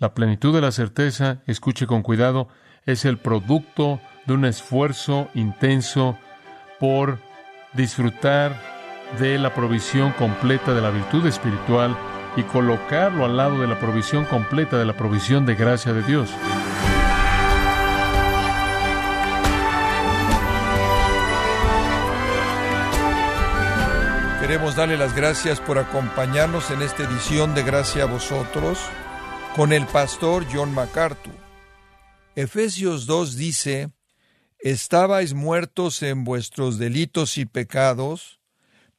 La plenitud de la certeza, escuche con cuidado, es el producto de un esfuerzo intenso por disfrutar de la provisión completa de la virtud espiritual y colocarlo al lado de la provisión completa de la provisión de gracia de Dios. Queremos darle las gracias por acompañarnos en esta edición de Gracia a vosotros con el pastor John MacArthur. Efesios 2 dice, Estabais muertos en vuestros delitos y pecados,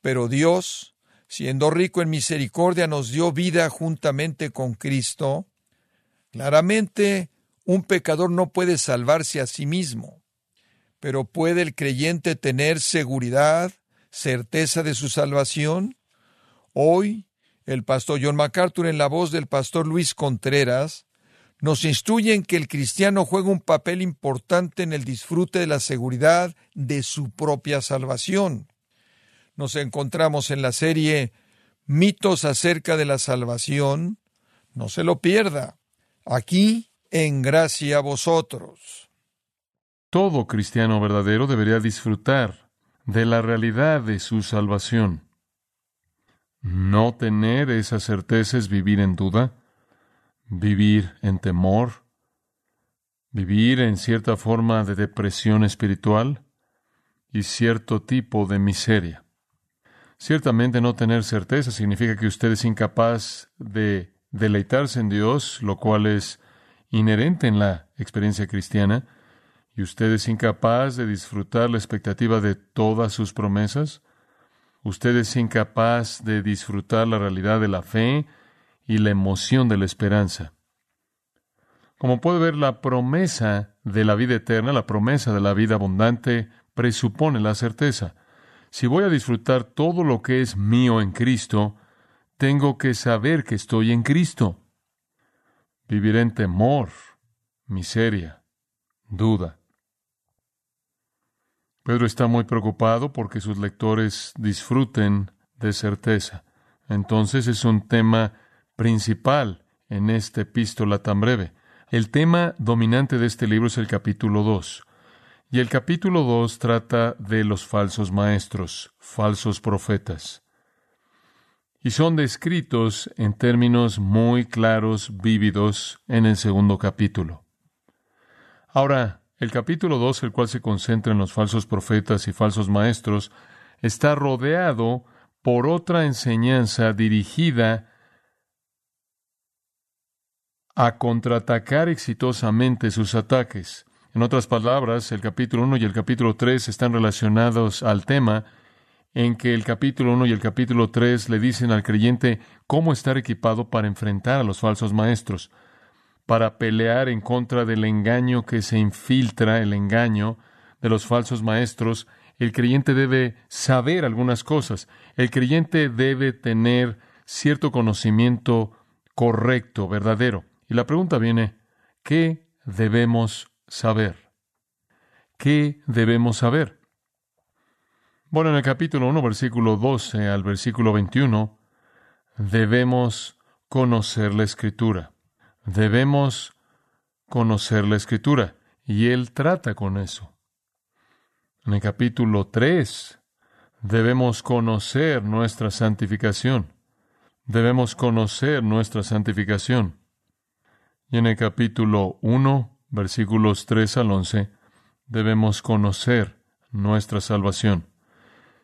pero Dios, siendo rico en misericordia, nos dio vida juntamente con Cristo. Claramente, un pecador no puede salvarse a sí mismo, pero ¿puede el creyente tener seguridad, certeza de su salvación? Hoy, el pastor John MacArthur, en la voz del pastor Luis Contreras, nos instruye en que el cristiano juega un papel importante en el disfrute de la seguridad de su propia salvación. Nos encontramos en la serie Mitos acerca de la salvación. No se lo pierda. Aquí, en gracia a vosotros. Todo cristiano verdadero debería disfrutar de la realidad de su salvación. No tener esa certeza es vivir en duda, vivir en temor, vivir en cierta forma de depresión espiritual y cierto tipo de miseria. Ciertamente no tener certeza significa que usted es incapaz de deleitarse en Dios, lo cual es inherente en la experiencia cristiana, y usted es incapaz de disfrutar la expectativa de todas sus promesas, usted es incapaz de disfrutar la realidad de la fe y la emoción de la esperanza. Como puede ver, la promesa de la vida eterna, la promesa de la vida abundante, presupone la certeza. Si voy a disfrutar todo lo que es mío en Cristo, tengo que saber que estoy en Cristo. Viviré en temor, miseria, duda. Pedro está muy preocupado porque sus lectores disfruten de certeza. Entonces es un tema principal en esta epístola tan breve. El tema dominante de este libro es el capítulo 2. Y el capítulo 2 trata de los falsos maestros, falsos profetas. Y son descritos en términos muy claros, vívidos, en el segundo capítulo. Ahora, el capítulo 2, el cual se concentra en los falsos profetas y falsos maestros, está rodeado por otra enseñanza dirigida a contraatacar exitosamente sus ataques. En otras palabras, el capítulo 1 y el capítulo 3 están relacionados al tema en que el capítulo 1 y el capítulo 3 le dicen al creyente cómo estar equipado para enfrentar a los falsos maestros para pelear en contra del engaño que se infiltra, el engaño de los falsos maestros, el creyente debe saber algunas cosas. El creyente debe tener cierto conocimiento correcto, verdadero. Y la pregunta viene, ¿qué debemos saber? ¿Qué debemos saber? Bueno, en el capítulo 1, versículo 12 al versículo 21, debemos conocer la escritura. Debemos conocer la escritura y él trata con eso. En el capítulo 3 debemos conocer nuestra santificación. Debemos conocer nuestra santificación. Y en el capítulo 1, versículos 3 al 11, debemos conocer nuestra salvación.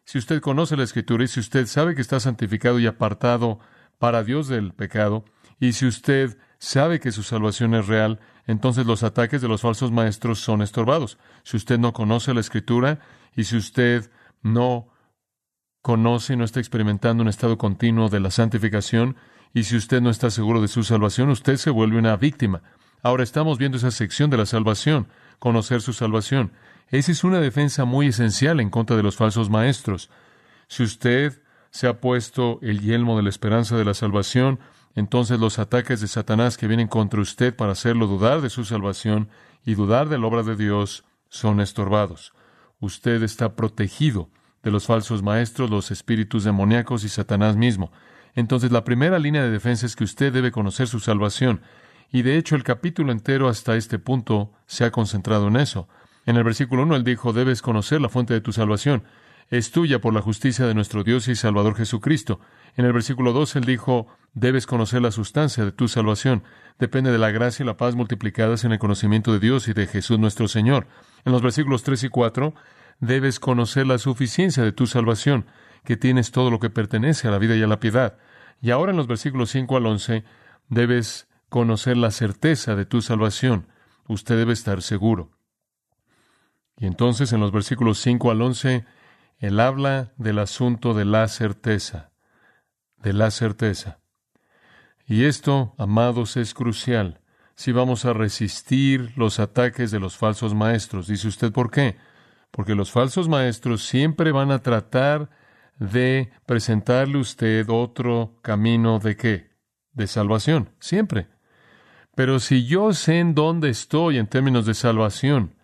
Si usted conoce la escritura y si usted sabe que está santificado y apartado para Dios del pecado, y si usted sabe que su salvación es real, entonces los ataques de los falsos maestros son estorbados. Si usted no conoce la escritura y si usted no conoce y no está experimentando un estado continuo de la santificación, y si usted no está seguro de su salvación, usted se vuelve una víctima. Ahora estamos viendo esa sección de la salvación, conocer su salvación. Esa es una defensa muy esencial en contra de los falsos maestros. Si usted se ha puesto el yelmo de la esperanza de la salvación, entonces los ataques de Satanás que vienen contra usted para hacerlo dudar de su salvación y dudar de la obra de Dios son estorbados. Usted está protegido de los falsos maestros, los espíritus demoníacos y Satanás mismo. Entonces la primera línea de defensa es que usted debe conocer su salvación. Y de hecho el capítulo entero hasta este punto se ha concentrado en eso. En el versículo 1 él dijo, debes conocer la fuente de tu salvación. Es tuya por la justicia de nuestro Dios y Salvador Jesucristo. En el versículo 2 él dijo, debes conocer la sustancia de tu salvación. Depende de la gracia y la paz multiplicadas en el conocimiento de Dios y de Jesús nuestro Señor. En los versículos 3 y 4, debes conocer la suficiencia de tu salvación, que tienes todo lo que pertenece a la vida y a la piedad. Y ahora en los versículos 5 al 11, debes conocer la certeza de tu salvación. Usted debe estar seguro. Y entonces en los versículos 5 al 11, él habla del asunto de la certeza, de la certeza. Y esto, amados, es crucial si vamos a resistir los ataques de los falsos maestros. Dice usted, ¿por qué? Porque los falsos maestros siempre van a tratar de presentarle a usted otro camino de qué? De salvación, siempre. Pero si yo sé en dónde estoy en términos de salvación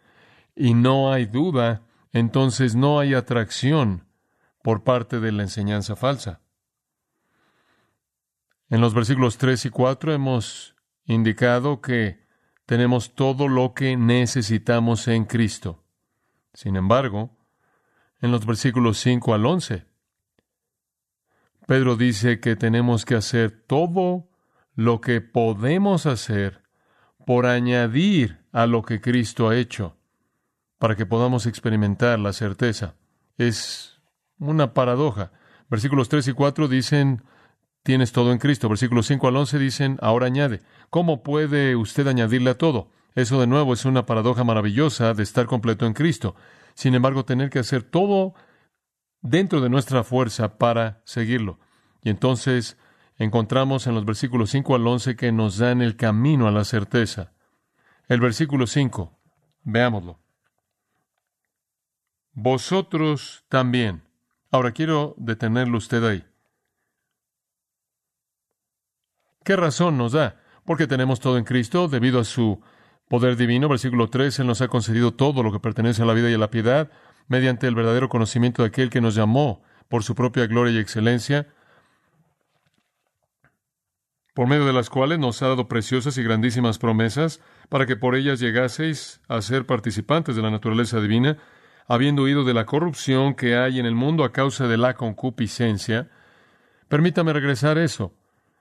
y no hay duda, entonces no hay atracción por parte de la enseñanza falsa. En los versículos 3 y 4 hemos indicado que tenemos todo lo que necesitamos en Cristo. Sin embargo, en los versículos 5 al 11, Pedro dice que tenemos que hacer todo lo que podemos hacer por añadir a lo que Cristo ha hecho para que podamos experimentar la certeza. Es una paradoja. Versículos 3 y 4 dicen, tienes todo en Cristo. Versículos 5 al 11 dicen, ahora añade. ¿Cómo puede usted añadirle a todo? Eso de nuevo es una paradoja maravillosa de estar completo en Cristo. Sin embargo, tener que hacer todo dentro de nuestra fuerza para seguirlo. Y entonces encontramos en los versículos 5 al 11 que nos dan el camino a la certeza. El versículo 5, veámoslo. Vosotros también. Ahora quiero detenerlo usted ahí. ¿Qué razón nos da? Porque tenemos todo en Cristo debido a su poder divino. Versículo 3, Él nos ha concedido todo lo que pertenece a la vida y a la piedad mediante el verdadero conocimiento de aquel que nos llamó por su propia gloria y excelencia, por medio de las cuales nos ha dado preciosas y grandísimas promesas, para que por ellas llegaseis a ser participantes de la naturaleza divina, habiendo huido de la corrupción que hay en el mundo a causa de la concupiscencia. Permítame regresar a eso.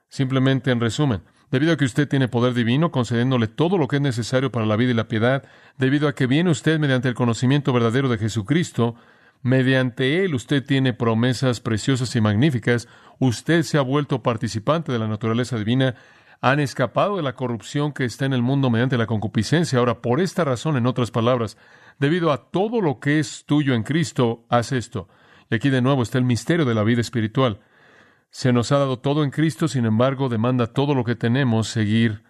Simplemente en resumen, debido a que usted tiene poder divino, concediéndole todo lo que es necesario para la vida y la piedad, debido a que viene usted mediante el conocimiento verdadero de Jesucristo, mediante él usted tiene promesas preciosas y magníficas, usted se ha vuelto participante de la naturaleza divina, han escapado de la corrupción que está en el mundo mediante la concupiscencia. Ahora, por esta razón, en otras palabras, debido a todo lo que es tuyo en Cristo, haz esto. Y aquí de nuevo está el misterio de la vida espiritual. Se nos ha dado todo en Cristo, sin embargo, demanda todo lo que tenemos seguir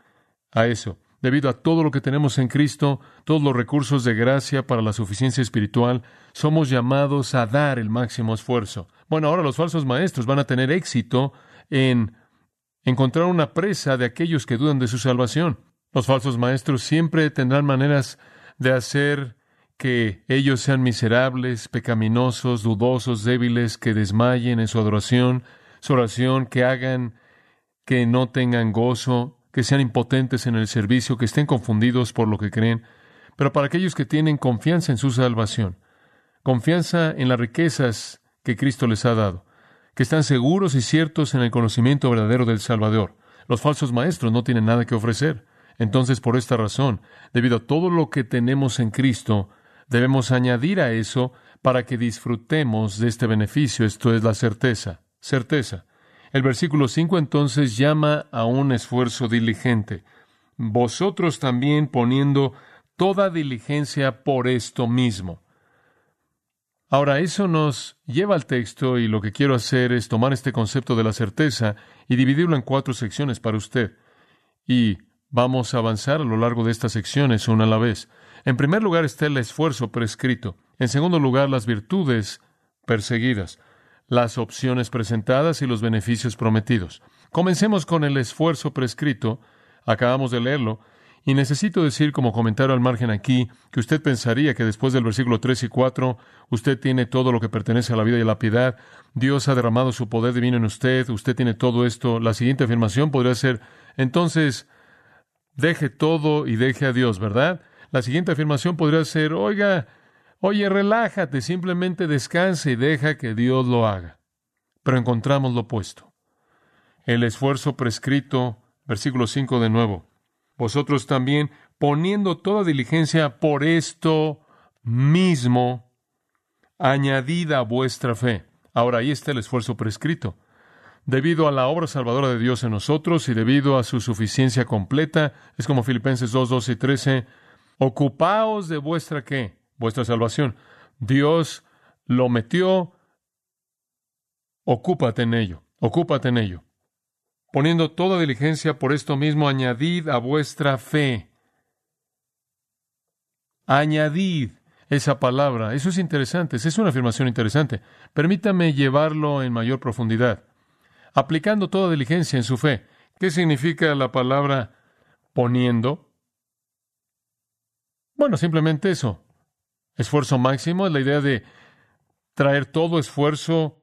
a eso. Debido a todo lo que tenemos en Cristo, todos los recursos de gracia para la suficiencia espiritual, somos llamados a dar el máximo esfuerzo. Bueno, ahora los falsos maestros van a tener éxito en encontrar una presa de aquellos que dudan de su salvación. Los falsos maestros siempre tendrán maneras de hacer que ellos sean miserables, pecaminosos, dudosos, débiles, que desmayen en su adoración, su oración, que hagan que no tengan gozo, que sean impotentes en el servicio, que estén confundidos por lo que creen, pero para aquellos que tienen confianza en su salvación, confianza en las riquezas que Cristo les ha dado, que están seguros y ciertos en el conocimiento verdadero del Salvador. Los falsos maestros no tienen nada que ofrecer. Entonces, por esta razón, debido a todo lo que tenemos en Cristo, debemos añadir a eso para que disfrutemos de este beneficio, esto es la certeza, certeza. El versículo 5 entonces llama a un esfuerzo diligente. Vosotros también poniendo toda diligencia por esto mismo. Ahora, eso nos lleva al texto y lo que quiero hacer es tomar este concepto de la certeza y dividirlo en cuatro secciones para usted. Y vamos a avanzar a lo largo de estas secciones una a la vez. En primer lugar está el esfuerzo prescrito. En segundo lugar, las virtudes perseguidas, las opciones presentadas y los beneficios prometidos. Comencemos con el esfuerzo prescrito. Acabamos de leerlo. Y necesito decir como comentario al margen aquí que usted pensaría que después del versículo 3 y 4 usted tiene todo lo que pertenece a la vida y a la piedad, Dios ha derramado su poder divino en usted, usted tiene todo esto. La siguiente afirmación podría ser, entonces, deje todo y deje a Dios, ¿verdad? La siguiente afirmación podría ser, oiga, oye, relájate, simplemente descanse y deja que Dios lo haga. Pero encontramos lo opuesto. El esfuerzo prescrito, versículo 5 de nuevo. Vosotros también, poniendo toda diligencia por esto mismo, añadida vuestra fe. Ahora ahí está el esfuerzo prescrito. Debido a la obra salvadora de Dios en nosotros y debido a su suficiencia completa, es como Filipenses 2, 12 y 13, ocupaos de vuestra qué? Vuestra salvación. Dios lo metió, ocúpate en ello, ocúpate en ello. Poniendo toda diligencia por esto mismo, añadid a vuestra fe. Añadid esa palabra. Eso es interesante, es una afirmación interesante. Permítame llevarlo en mayor profundidad. Aplicando toda diligencia en su fe. ¿Qué significa la palabra poniendo? Bueno, simplemente eso. Esfuerzo máximo es la idea de traer todo esfuerzo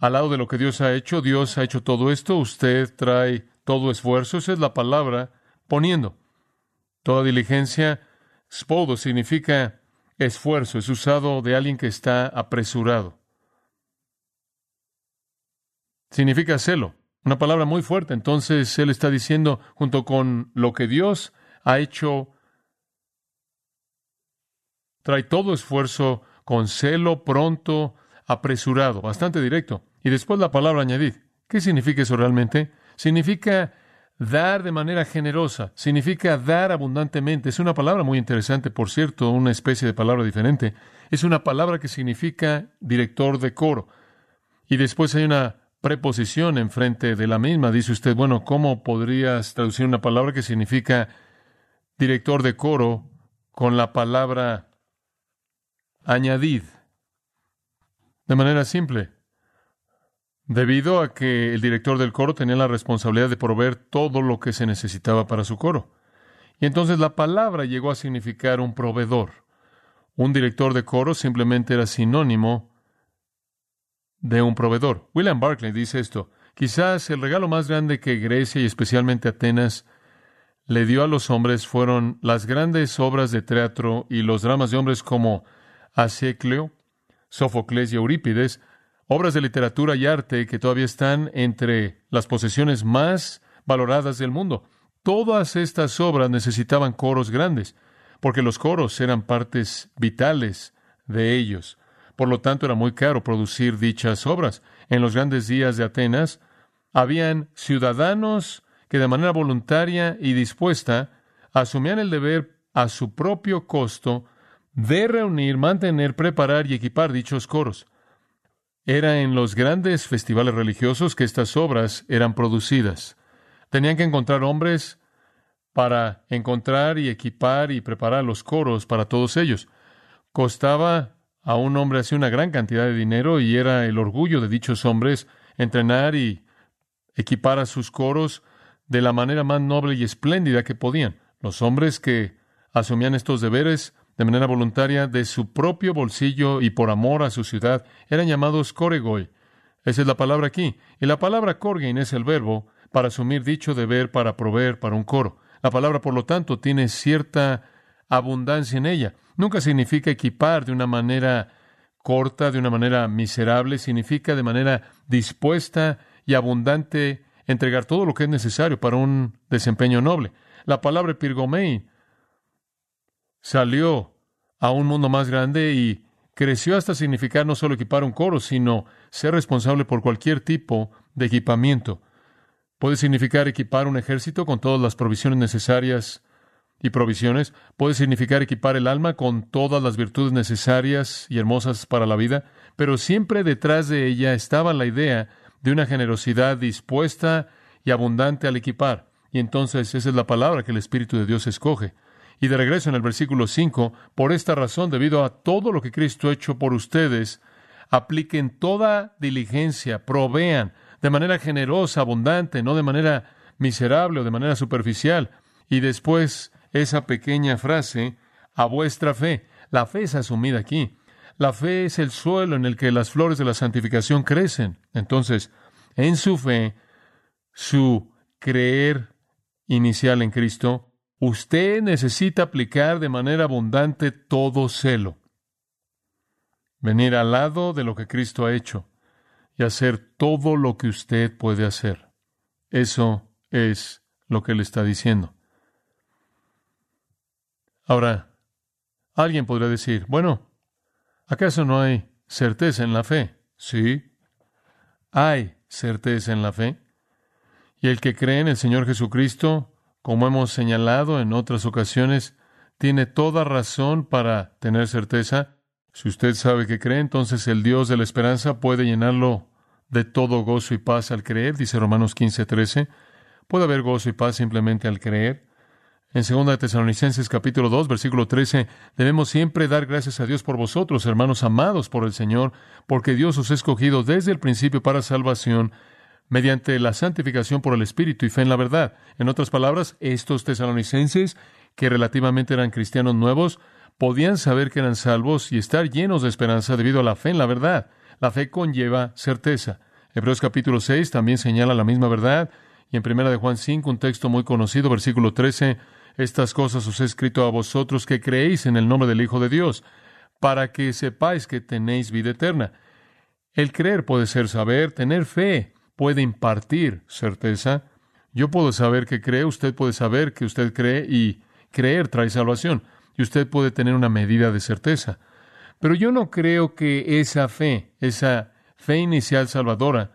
al lado de lo que Dios ha hecho. Dios ha hecho todo esto, usted trae todo esfuerzo. Esa es la palabra poniendo. Toda diligencia, spodo, significa esfuerzo, es usado de alguien que está apresurado. Significa celo, una palabra muy fuerte. Entonces él está diciendo, junto con lo que Dios ha hecho, trae todo esfuerzo con celo, pronto, apresurado, bastante directo. Y después la palabra añadid. ¿Qué significa eso realmente? Significa dar de manera generosa, significa dar abundantemente. Es una palabra muy interesante, por cierto, una especie de palabra diferente. Es una palabra que significa director de coro. Y después hay una preposición enfrente de la misma. Dice usted, bueno, ¿cómo podrías traducir una palabra que significa director de coro con la palabra añadid? De manera simple. Debido a que el director del coro tenía la responsabilidad de proveer todo lo que se necesitaba para su coro. Y entonces la palabra llegó a significar un proveedor. Un director de coro simplemente era sinónimo de un proveedor. William Barclay dice esto, quizás el regalo más grande que Grecia y especialmente Atenas le dio a los hombres fueron las grandes obras de teatro y los dramas de hombres como Asecleo, Sófocles y Eurípides, obras de literatura y arte que todavía están entre las posesiones más valoradas del mundo. Todas estas obras necesitaban coros grandes, porque los coros eran partes vitales de ellos. Por lo tanto, era muy caro producir dichas obras. En los grandes días de Atenas, habían ciudadanos que de manera voluntaria y dispuesta asumían el deber a su propio costo de reunir, mantener, preparar y equipar dichos coros. Era en los grandes festivales religiosos que estas obras eran producidas. Tenían que encontrar hombres para encontrar y equipar y preparar los coros para todos ellos. Costaba a un hombre así una gran cantidad de dinero y era el orgullo de dichos hombres entrenar y equipar a sus coros de la manera más noble y espléndida que podían. Los hombres que asumían estos deberes de manera voluntaria de su propio bolsillo y por amor a su ciudad, eran llamados coregoi. Esa es la palabra aquí. Y la palabra corgein es el verbo para asumir dicho deber para proveer para un coro. La palabra, por lo tanto, tiene cierta abundancia en ella. Nunca significa equipar de una manera corta, de una manera miserable, significa de manera dispuesta y abundante entregar todo lo que es necesario para un desempeño noble. La palabra pirgomei salió a un mundo más grande y creció hasta significar no solo equipar un coro, sino ser responsable por cualquier tipo de equipamiento. Puede significar equipar un ejército con todas las provisiones necesarias y provisiones. Puede significar equipar el alma con todas las virtudes necesarias y hermosas para la vida. Pero siempre detrás de ella estaba la idea de una generosidad dispuesta y abundante al equipar. Y entonces esa es la palabra que el Espíritu de Dios escoge. Y de regreso en el versículo 5, por esta razón, debido a todo lo que Cristo ha hecho por ustedes, apliquen toda diligencia, provean de manera generosa, abundante, no de manera miserable o de manera superficial. Y después esa pequeña frase, a vuestra fe. La fe es asumida aquí. La fe es el suelo en el que las flores de la santificación crecen. Entonces, en su fe, su creer inicial en Cristo, usted necesita aplicar de manera abundante todo celo. Venir al lado de lo que Cristo ha hecho y hacer todo lo que usted puede hacer. Eso es lo que le está diciendo. Ahora, alguien podría decir, bueno, ¿acaso no hay certeza en la fe? Sí, hay certeza en la fe. Y el que cree en el Señor Jesucristo, como hemos señalado en otras ocasiones, tiene toda razón para tener certeza. Si usted sabe que cree, entonces el Dios de la esperanza puede llenarlo de todo gozo y paz al creer, dice Romanos 15, 13. Puede haber gozo y paz simplemente al creer. En 2 Tesalonicenses capítulo 2, versículo 13, debemos siempre dar gracias a Dios por vosotros, hermanos amados por el Señor, porque Dios os ha escogido desde el principio para salvación, mediante la santificación por el Espíritu y fe en la verdad. En otras palabras, estos tesalonicenses, que relativamente eran cristianos nuevos, podían saber que eran salvos y estar llenos de esperanza debido a la fe en la verdad. La fe conlleva certeza. Hebreos capítulo 6 también señala la misma verdad, y en primera de Juan 5, un texto muy conocido, versículo 13, estas cosas os he escrito a vosotros que creéis en el nombre del Hijo de Dios, para que sepáis que tenéis vida eterna. El creer puede ser saber, tener fe puede impartir certeza. Yo puedo saber que cree, usted puede saber que usted cree y creer trae salvación. Y usted puede tener una medida de certeza. Pero yo no creo que esa fe, esa fe inicial salvadora,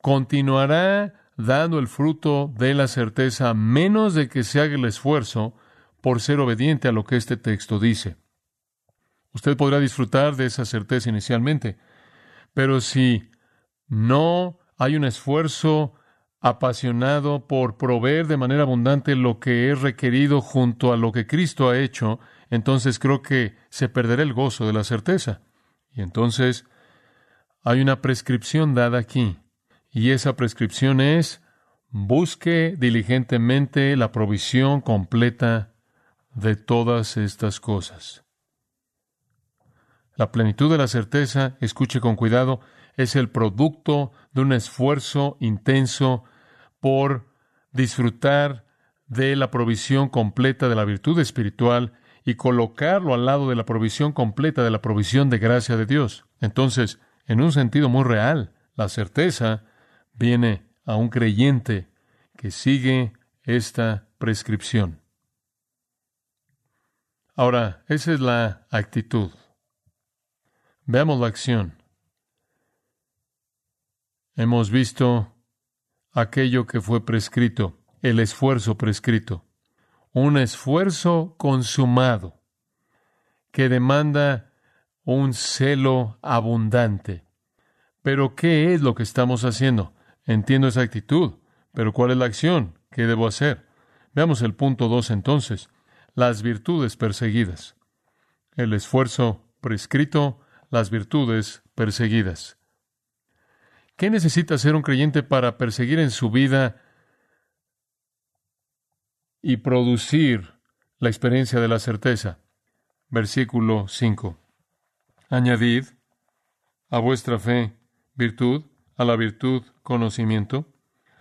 continuará dando el fruto de la certeza, menos de que se haga el esfuerzo por ser obediente a lo que este texto dice. Usted podrá disfrutar de esa certeza inicialmente, pero si no hay un esfuerzo apasionado por proveer de manera abundante lo que es requerido junto a lo que Cristo ha hecho, entonces creo que se perderá el gozo de la certeza. Y entonces hay una prescripción dada aquí. Y esa prescripción es, busque diligentemente la provisión completa de todas estas cosas. La plenitud de la certeza, escuche con cuidado, es el producto de un esfuerzo intenso por disfrutar de la provisión completa de la virtud espiritual y colocarlo al lado de la provisión completa de la provisión de gracia de Dios. Entonces, en un sentido muy real, la certeza viene a un creyente que sigue esta prescripción. Ahora, esa es la actitud. Veamos la acción. Hemos visto aquello que fue prescrito, el esfuerzo prescrito, un esfuerzo consumado que demanda un celo abundante. Pero ¿qué es lo que estamos haciendo? Entiendo esa actitud, pero ¿cuál es la acción? ¿Qué debo hacer? Veamos el punto 2 entonces. Las virtudes perseguidas. El esfuerzo prescrito, las virtudes perseguidas. ¿Qué necesita ser un creyente para perseguir en su vida y producir la experiencia de la certeza? Versículo 5. Añadid a vuestra fe virtud, a la virtud conocimiento,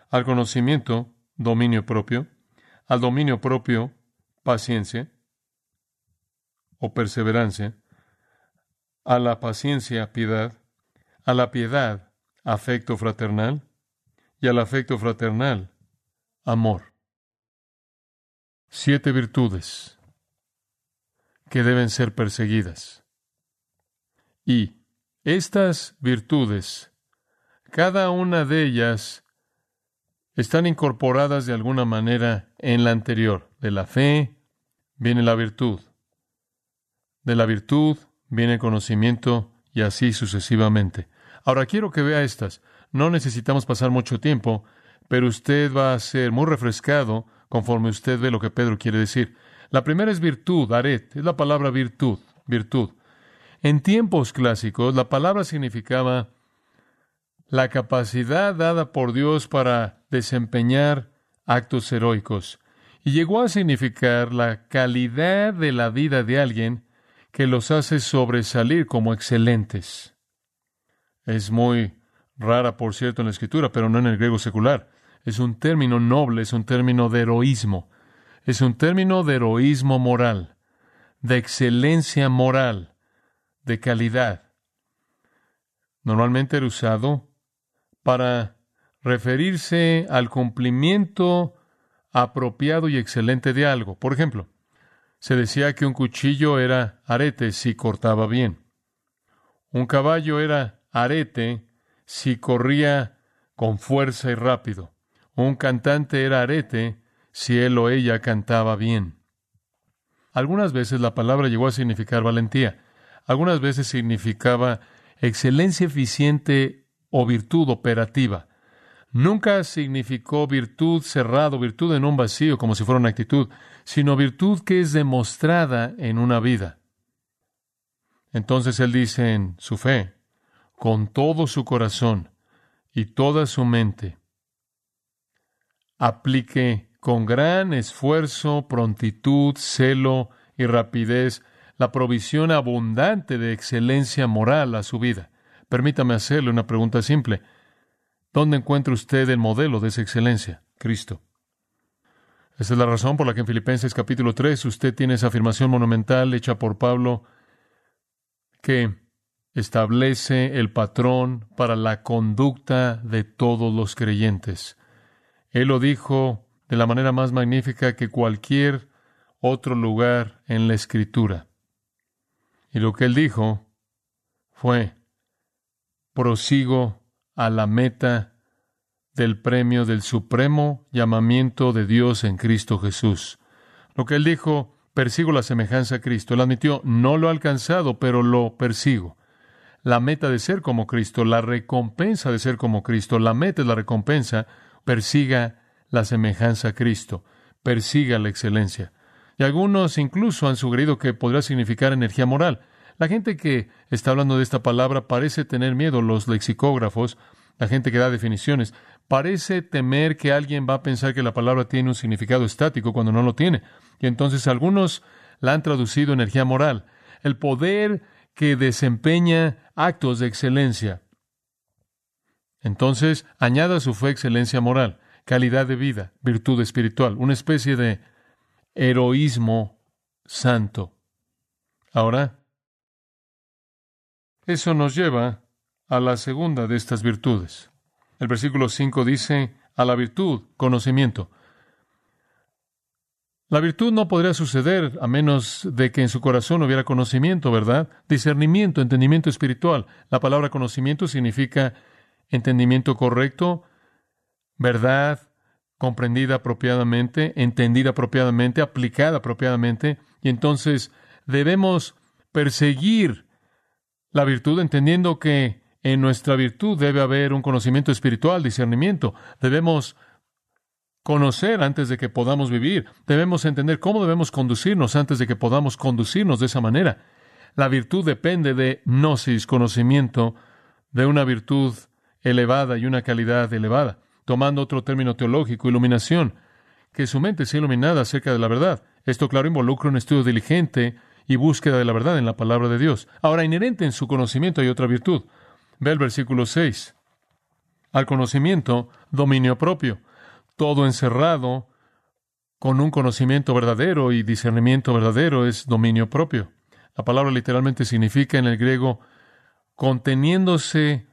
al conocimiento dominio propio, al dominio propio paciencia o perseverancia, a la paciencia piedad, a la piedad afecto fraternal y al afecto fraternal amor. Siete virtudes que deben ser perseguidas. Y estas virtudes cada una de ellas están incorporadas de alguna manera en la anterior. De la fe viene la virtud. De la virtud viene el conocimiento y así sucesivamente. Ahora quiero que vea estas. No necesitamos pasar mucho tiempo, pero usted va a ser muy refrescado conforme usted ve lo que Pedro quiere decir. La primera es virtud, aret, es la palabra virtud, virtud. En tiempos clásicos la palabra significaba la capacidad dada por Dios para desempeñar actos heroicos y llegó a significar la calidad de la vida de alguien que los hace sobresalir como excelentes. Es muy rara, por cierto, en la escritura, pero no en el griego secular. Es un término noble, es un término de heroísmo. Es un término de heroísmo moral, de excelencia moral, de calidad. Normalmente era usado para referirse al cumplimiento apropiado y excelente de algo. Por ejemplo, se decía que un cuchillo era arete si cortaba bien. Un caballo era arete si corría con fuerza y rápido. Un cantante era arete si él o ella cantaba bien. Algunas veces la palabra llegó a significar valentía. Algunas veces significaba excelencia eficiente o virtud operativa. Nunca significó virtud cerrado, virtud en un vacío, como si fuera una actitud, sino virtud que es demostrada en una vida. Entonces él dice en su fe, con todo su corazón y toda su mente, aplique con gran esfuerzo, prontitud, celo y rapidez la provisión abundante de excelencia moral a su vida. Permítame hacerle una pregunta simple. ¿Dónde encuentra usted el modelo de esa excelencia? Cristo. Esa es la razón por la que en Filipenses capítulo 3 usted tiene esa afirmación monumental hecha por Pablo que establece el patrón para la conducta de todos los creyentes. Él lo dijo de la manera más magnífica que cualquier otro lugar en la Escritura. Y lo que él dijo fue, prosigo a la meta del premio del supremo llamamiento de Dios en Cristo Jesús. Lo que él dijo, persigo la semejanza a Cristo. Él admitió, no lo he alcanzado, pero lo persigo. La meta de ser como Cristo, la recompensa de ser como Cristo, la meta es la recompensa, persiga la semejanza a Cristo, persiga la excelencia. Y algunos incluso han sugerido que podría significar energía moral. La gente que está hablando de esta palabra parece tener miedo, los lexicógrafos, la gente que da definiciones, parece temer que alguien va a pensar que la palabra tiene un significado estático cuando no lo tiene. Y entonces algunos la han traducido energía moral, el poder que desempeña actos de excelencia. Entonces, añada su fe excelencia moral, calidad de vida, virtud espiritual, una especie de heroísmo santo. Ahora, eso nos lleva a la segunda de estas virtudes. El versículo 5 dice, a la virtud, conocimiento. La virtud no podría suceder a menos de que en su corazón hubiera conocimiento, ¿verdad? Discernimiento, entendimiento espiritual. La palabra conocimiento significa entendimiento correcto, verdad, comprendida apropiadamente, entendida apropiadamente, aplicada apropiadamente, y entonces debemos perseguir la virtud entendiendo que en nuestra virtud debe haber un conocimiento espiritual, discernimiento. Debemos conocer antes de que podamos vivir. Debemos entender cómo debemos conducirnos antes de que podamos conducirnos de esa manera. La virtud depende de gnosis, conocimiento, de una virtud elevada y una calidad elevada tomando otro término teológico, iluminación, que su mente sea iluminada acerca de la verdad. Esto, claro, involucra un estudio diligente y búsqueda de la verdad en la palabra de Dios. Ahora, inherente en su conocimiento hay otra virtud. Ve el versículo 6. Al conocimiento, dominio propio. Todo encerrado con un conocimiento verdadero y discernimiento verdadero es dominio propio. La palabra literalmente significa en el griego conteniéndose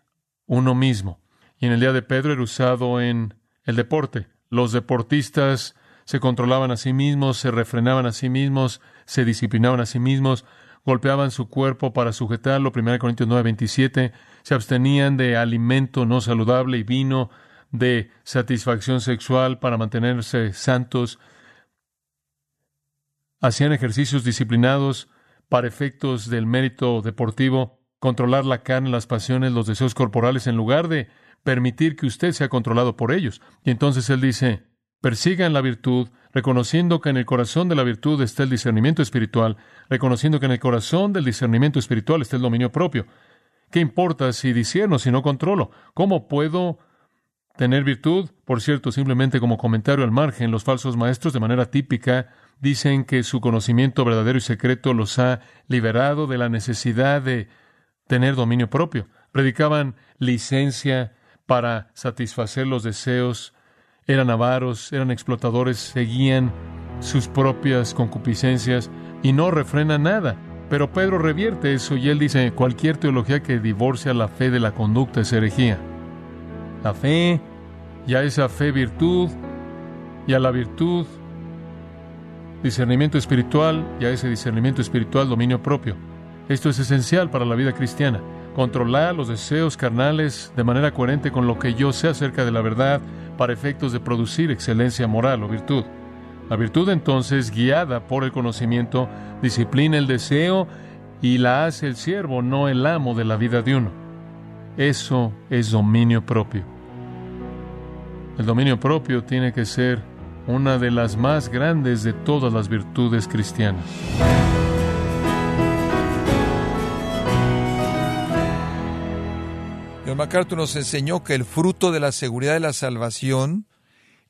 uno mismo. Y en el día de Pedro era usado en el deporte. Los deportistas se controlaban a sí mismos, se refrenaban a sí mismos, se disciplinaban a sí mismos, golpeaban su cuerpo para sujetarlo, 1 Corintios 9, 27, se abstenían de alimento no saludable y vino, de satisfacción sexual para mantenerse santos, hacían ejercicios disciplinados para efectos del mérito deportivo, controlar la carne, las pasiones, los deseos corporales, en lugar de permitir que usted sea controlado por ellos. Y entonces él dice, persigan la virtud, reconociendo que en el corazón de la virtud está el discernimiento espiritual, reconociendo que en el corazón del discernimiento espiritual está el dominio propio. ¿Qué importa si discierno, si no controlo? ¿Cómo puedo tener virtud? Por cierto, simplemente como comentario al margen, los falsos maestros de manera típica dicen que su conocimiento verdadero y secreto los ha liberado de la necesidad de tener dominio propio. Predicaban licencia, para satisfacer los deseos, eran avaros, eran explotadores, seguían sus propias concupiscencias y no refrena nada. Pero Pedro revierte eso y él dice, cualquier teología que divorcia la fe de la conducta es herejía. La fe, y a esa fe virtud, y a la virtud discernimiento espiritual, y a ese discernimiento espiritual dominio propio. Esto es esencial para la vida cristiana. Controlar los deseos carnales de manera coherente con lo que yo sé acerca de la verdad para efectos de producir excelencia moral o virtud. La virtud entonces, guiada por el conocimiento, disciplina el deseo y la hace el siervo, no el amo de la vida de uno. Eso es dominio propio. El dominio propio tiene que ser una de las más grandes de todas las virtudes cristianas. John MacArthur nos enseñó que el fruto de la seguridad de la salvación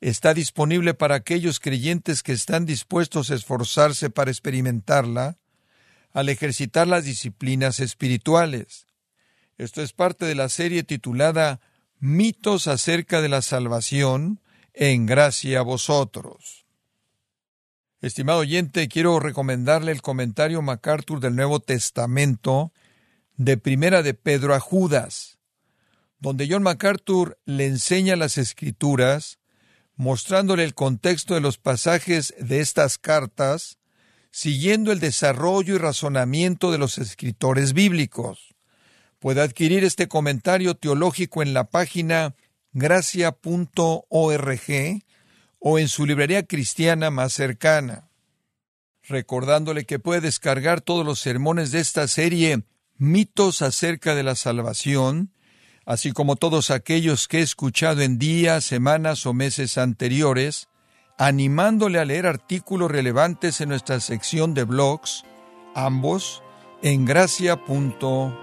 está disponible para aquellos creyentes que están dispuestos a esforzarse para experimentarla al ejercitar las disciplinas espirituales. Esto es parte de la serie titulada Mitos acerca de la salvación en gracia a vosotros. Estimado oyente, quiero recomendarle el comentario MacArthur del Nuevo Testamento de Primera de Pedro a Judas, donde John MacArthur le enseña las escrituras mostrándole el contexto de los pasajes de estas cartas, siguiendo el desarrollo y razonamiento de los escritores bíblicos. Puede adquirir este comentario teológico en la página gracia.org o en su librería cristiana más cercana. Recordándole que puede descargar todos los sermones de esta serie Mitos acerca de la salvación así como todos aquellos que he escuchado en días, semanas o meses anteriores, animándole a leer artículos relevantes en nuestra sección de blogs, ambos en gracia.org.